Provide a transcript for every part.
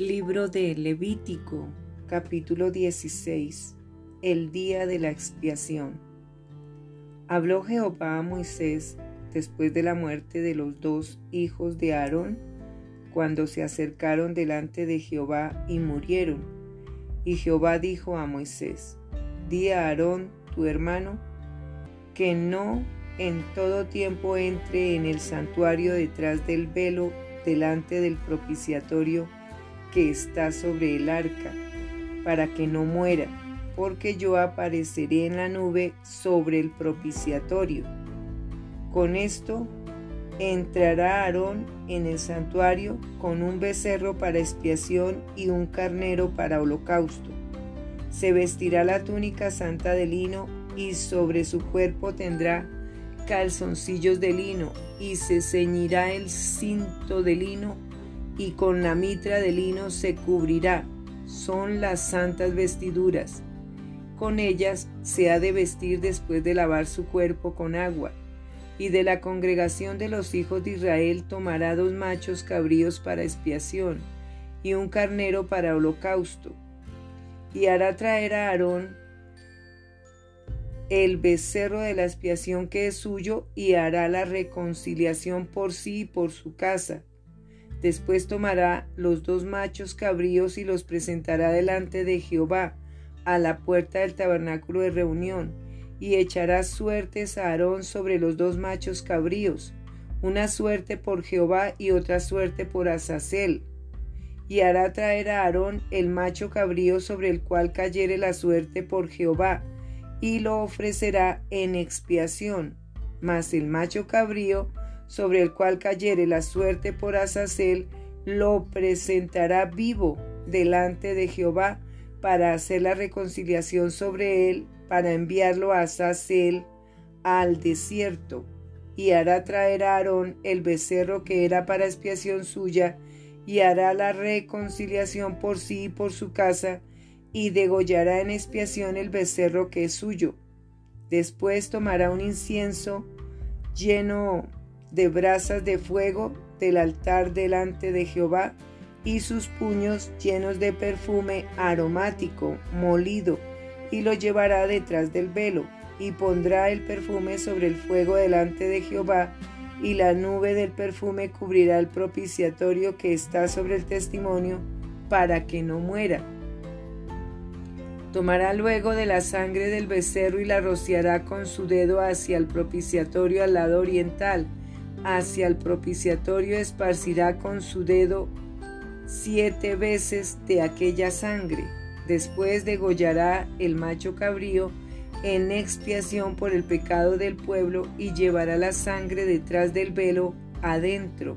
Libro de Levítico, capítulo 16. El día de la expiación. Habló Jehová a Moisés después de la muerte de los dos hijos de Aarón, cuando se acercaron delante de Jehová y murieron. Y Jehová dijo a Moisés, Di a Aarón, tu hermano, que no en todo tiempo entre en el santuario detrás del velo delante del propiciatorio que está sobre el arca, para que no muera, porque yo apareceré en la nube sobre el propiciatorio. Con esto entrará Aarón en el santuario con un becerro para expiación y un carnero para holocausto. Se vestirá la túnica santa de lino y sobre su cuerpo tendrá calzoncillos de lino y se ceñirá el cinto de lino y con la mitra de lino se cubrirá. Son las santas vestiduras. Con ellas se ha de vestir después de lavar su cuerpo con agua. Y de la congregación de los hijos de Israel tomará dos machos cabríos para expiación y un carnero para holocausto. Y hará traer a Aarón el becerro de la expiación que es suyo y hará la reconciliación por sí y por su casa Después tomará los dos machos cabríos y los presentará delante de Jehová a la puerta del tabernáculo de reunión, y echará suertes a Aarón sobre los dos machos cabríos, una suerte por Jehová y otra suerte por Azazel. Y hará traer a Aarón el macho cabrío sobre el cual cayere la suerte por Jehová, y lo ofrecerá en expiación. Mas el macho cabrío sobre el cual cayere la suerte por Azazel, lo presentará vivo delante de Jehová para hacer la reconciliación sobre él, para enviarlo a Azazel al desierto. Y hará traer a Aarón el becerro que era para expiación suya, y hará la reconciliación por sí y por su casa, y degollará en expiación el becerro que es suyo. Después tomará un incienso lleno de brasas de fuego del altar delante de Jehová y sus puños llenos de perfume aromático molido y lo llevará detrás del velo y pondrá el perfume sobre el fuego delante de Jehová y la nube del perfume cubrirá el propiciatorio que está sobre el testimonio para que no muera. Tomará luego de la sangre del becerro y la rociará con su dedo hacia el propiciatorio al lado oriental hacia el propiciatorio esparcirá con su dedo siete veces de aquella sangre. Después degollará el macho cabrío en expiación por el pecado del pueblo y llevará la sangre detrás del velo adentro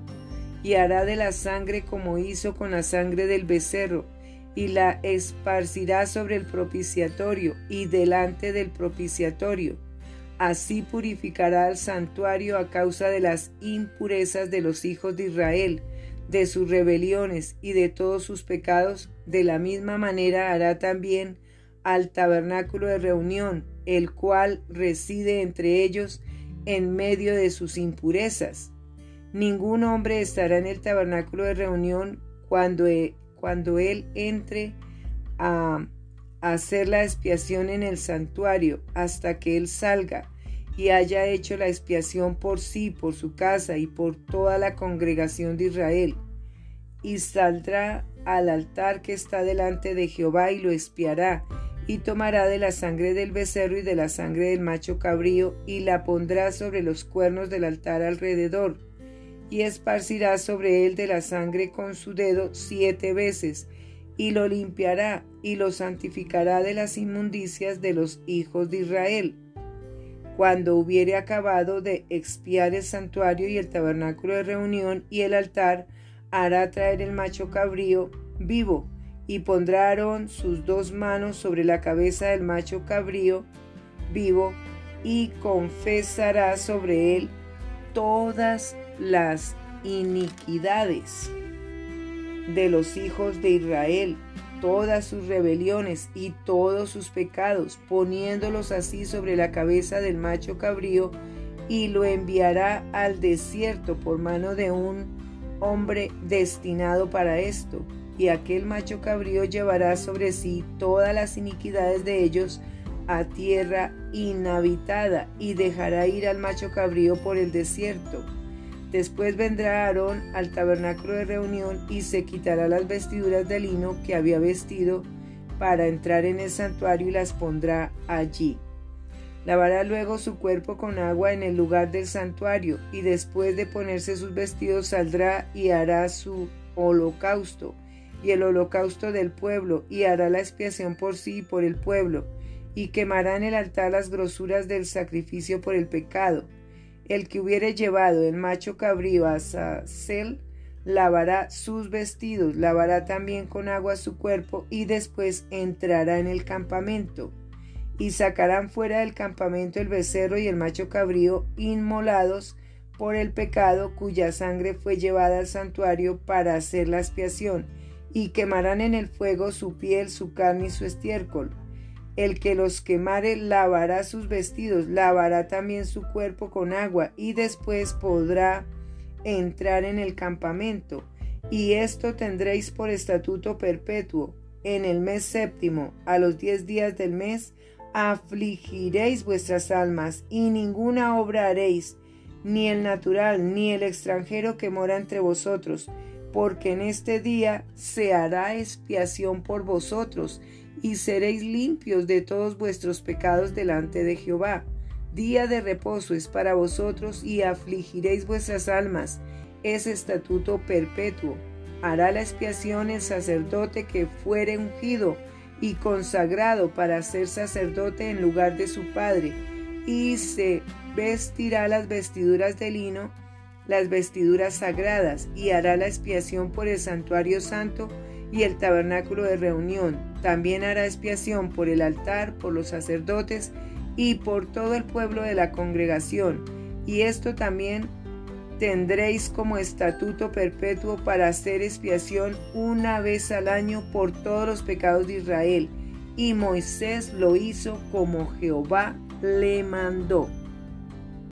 y hará de la sangre como hizo con la sangre del becerro y la esparcirá sobre el propiciatorio y delante del propiciatorio Así purificará el santuario a causa de las impurezas de los hijos de Israel, de sus rebeliones y de todos sus pecados. De la misma manera hará también al tabernáculo de reunión, el cual reside entre ellos en medio de sus impurezas. Ningún hombre estará en el tabernáculo de reunión cuando, e, cuando él entre a hacer la expiación en el santuario hasta que él salga y haya hecho la expiación por sí, por su casa y por toda la congregación de Israel. Y saldrá al altar que está delante de Jehová y lo espiará, y tomará de la sangre del becerro y de la sangre del macho cabrío, y la pondrá sobre los cuernos del altar alrededor, y esparcirá sobre él de la sangre con su dedo siete veces, y lo limpiará y lo santificará de las inmundicias de los hijos de Israel. Cuando hubiere acabado de expiar el santuario y el tabernáculo de reunión y el altar, hará traer el macho cabrío vivo, y pondrá sus dos manos sobre la cabeza del macho cabrío vivo, y confesará sobre él todas las iniquidades de los hijos de Israel, todas sus rebeliones y todos sus pecados, poniéndolos así sobre la cabeza del macho cabrío, y lo enviará al desierto por mano de un hombre destinado para esto, y aquel macho cabrío llevará sobre sí todas las iniquidades de ellos a tierra inhabitada y dejará ir al macho cabrío por el desierto. Después vendrá Aarón al tabernáculo de reunión y se quitará las vestiduras de lino que había vestido para entrar en el santuario y las pondrá allí. Lavará luego su cuerpo con agua en el lugar del santuario y después de ponerse sus vestidos saldrá y hará su holocausto y el holocausto del pueblo y hará la expiación por sí y por el pueblo y quemará en el altar las grosuras del sacrificio por el pecado. El que hubiere llevado el macho cabrío a Sacel lavará sus vestidos, lavará también con agua su cuerpo y después entrará en el campamento. Y sacarán fuera del campamento el becerro y el macho cabrío inmolados por el pecado cuya sangre fue llevada al santuario para hacer la expiación, y quemarán en el fuego su piel, su carne y su estiércol el que los quemare lavará sus vestidos, lavará también su cuerpo con agua y después podrá entrar en el campamento. Y esto tendréis por estatuto perpetuo. En el mes séptimo, a los diez días del mes, afligiréis vuestras almas y ninguna obra haréis, ni el natural, ni el extranjero que mora entre vosotros, porque en este día se hará expiación por vosotros y seréis limpios de todos vuestros pecados delante de Jehová. Día de reposo es para vosotros y afligiréis vuestras almas. Es estatuto perpetuo. Hará la expiación el sacerdote que fuere ungido y consagrado para ser sacerdote en lugar de su padre, y se vestirá las vestiduras de lino, las vestiduras sagradas, y hará la expiación por el santuario santo y el tabernáculo de reunión. También hará expiación por el altar, por los sacerdotes y por todo el pueblo de la congregación. Y esto también tendréis como estatuto perpetuo para hacer expiación una vez al año por todos los pecados de Israel. Y Moisés lo hizo como Jehová le mandó.